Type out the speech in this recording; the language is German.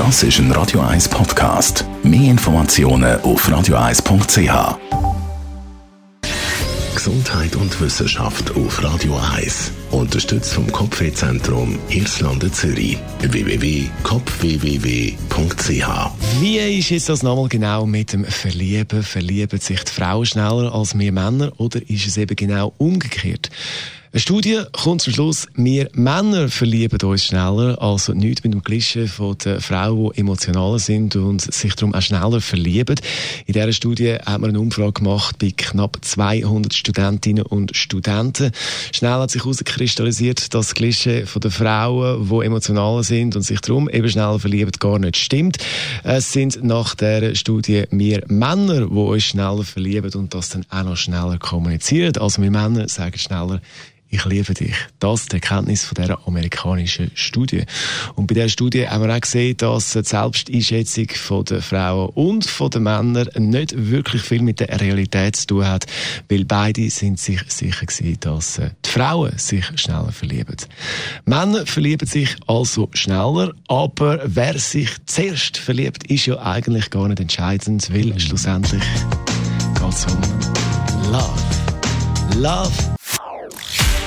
Das ist ein Radio 1 Podcast. Mehr Informationen auf radio1.ch. Gesundheit und Wissenschaft auf Radio 1. Unterstützt vom Kopfwehzentrum Irlande Zürich. www.kopfwww.ch. Wie ist jetzt das nochmal genau mit dem Verlieben? Verlieben sich die Frauen schneller als wir Männer oder ist es eben genau umgekehrt? Eine Studie kommt zum Schluss, wir Männer verlieben uns schneller, also nichts mit dem Klischee von den Frauen, die emotionaler sind und sich darum auch schneller verlieben. In dieser Studie hat man eine Umfrage gemacht bei knapp 200 Studentinnen und Studenten. Schnell hat sich herauskristallisiert, dass das Klischee von den Frauen, die emotionaler sind und sich darum eben schneller verlieben, gar nicht stimmt. Es sind nach dieser Studie wir Männer, die uns schneller verlieben und das dann auch noch schneller kommunizieren. Also wir Männer sagen schneller, ich liebe dich. Das ist die Erkenntnis von dieser amerikanischen Studie. Und bei dieser Studie haben wir auch gesehen, dass die Selbsteinschätzung der Frauen und der Männer nicht wirklich viel mit der Realität zu tun hat, weil beide sind sich sicher gewesen, dass äh, die Frauen sich schneller verlieben. Männer verlieben sich also schneller, aber wer sich zuerst verliebt, ist ja eigentlich gar nicht entscheidend, weil schlussendlich geht es um Love. Love